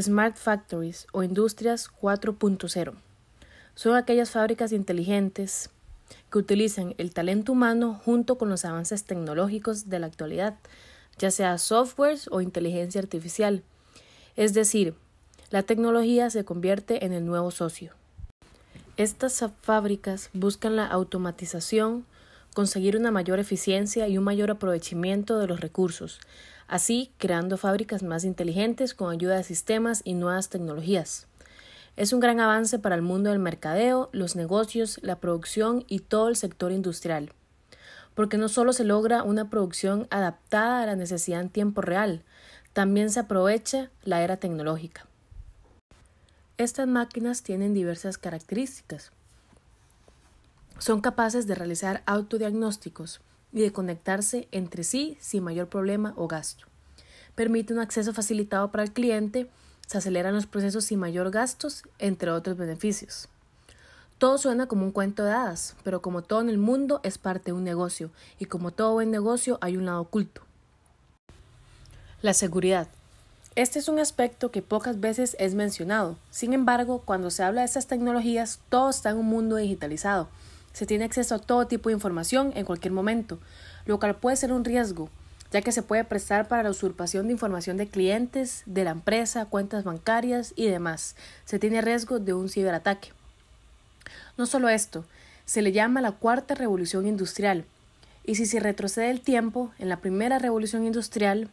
Smart Factories o Industrias 4.0 son aquellas fábricas inteligentes que utilizan el talento humano junto con los avances tecnológicos de la actualidad, ya sea softwares o inteligencia artificial. Es decir, la tecnología se convierte en el nuevo socio. Estas fábricas buscan la automatización, conseguir una mayor eficiencia y un mayor aprovechamiento de los recursos, así creando fábricas más inteligentes con ayuda de sistemas y nuevas tecnologías. Es un gran avance para el mundo del mercadeo, los negocios, la producción y todo el sector industrial, porque no solo se logra una producción adaptada a la necesidad en tiempo real, también se aprovecha la era tecnológica. Estas máquinas tienen diversas características. Son capaces de realizar autodiagnósticos, y de conectarse entre sí sin mayor problema o gasto. Permite un acceso facilitado para el cliente, se aceleran los procesos sin mayor gastos, entre otros beneficios. Todo suena como un cuento de hadas, pero como todo en el mundo es parte de un negocio, y como todo buen negocio hay un lado oculto. La seguridad. Este es un aspecto que pocas veces es mencionado. Sin embargo, cuando se habla de estas tecnologías, todo está en un mundo digitalizado, se tiene acceso a todo tipo de información en cualquier momento, lo cual puede ser un riesgo, ya que se puede prestar para la usurpación de información de clientes, de la empresa, cuentas bancarias y demás. Se tiene riesgo de un ciberataque. No solo esto, se le llama la cuarta revolución industrial, y si se retrocede el tiempo, en la primera revolución industrial,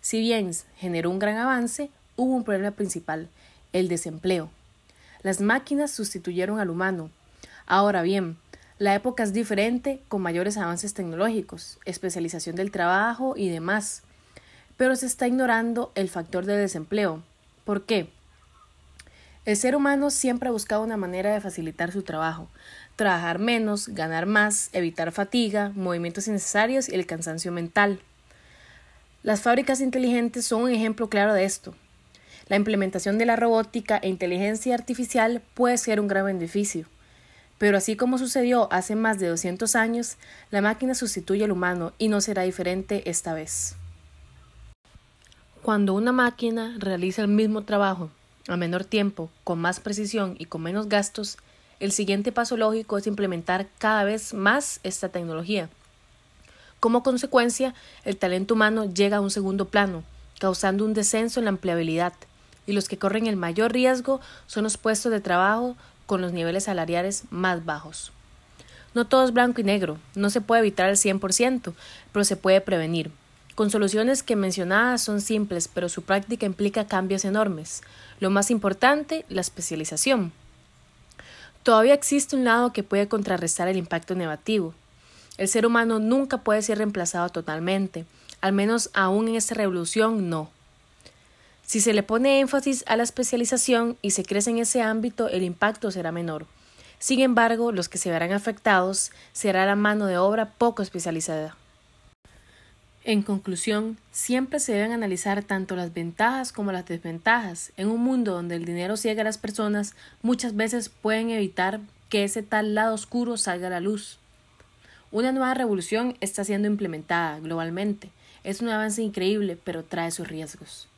si bien generó un gran avance, hubo un problema principal, el desempleo. Las máquinas sustituyeron al humano. Ahora bien, la época es diferente, con mayores avances tecnológicos, especialización del trabajo y demás. Pero se está ignorando el factor de desempleo. ¿Por qué? El ser humano siempre ha buscado una manera de facilitar su trabajo, trabajar menos, ganar más, evitar fatiga, movimientos innecesarios y el cansancio mental. Las fábricas inteligentes son un ejemplo claro de esto. La implementación de la robótica e inteligencia artificial puede ser un gran beneficio. Pero así como sucedió hace más de 200 años, la máquina sustituye al humano y no será diferente esta vez. Cuando una máquina realiza el mismo trabajo a menor tiempo, con más precisión y con menos gastos, el siguiente paso lógico es implementar cada vez más esta tecnología. Como consecuencia, el talento humano llega a un segundo plano, causando un descenso en la empleabilidad, y los que corren el mayor riesgo son los puestos de trabajo con los niveles salariales más bajos. No todo es blanco y negro, no se puede evitar al 100%, pero se puede prevenir. Con soluciones que mencionadas son simples, pero su práctica implica cambios enormes. Lo más importante, la especialización. Todavía existe un lado que puede contrarrestar el impacto negativo. El ser humano nunca puede ser reemplazado totalmente, al menos aún en esta revolución no. Si se le pone énfasis a la especialización y se crece en ese ámbito, el impacto será menor. Sin embargo, los que se verán afectados será la mano de obra poco especializada. En conclusión, siempre se deben analizar tanto las ventajas como las desventajas. En un mundo donde el dinero ciega a las personas, muchas veces pueden evitar que ese tal lado oscuro salga a la luz. Una nueva revolución está siendo implementada globalmente. Es un avance increíble, pero trae sus riesgos.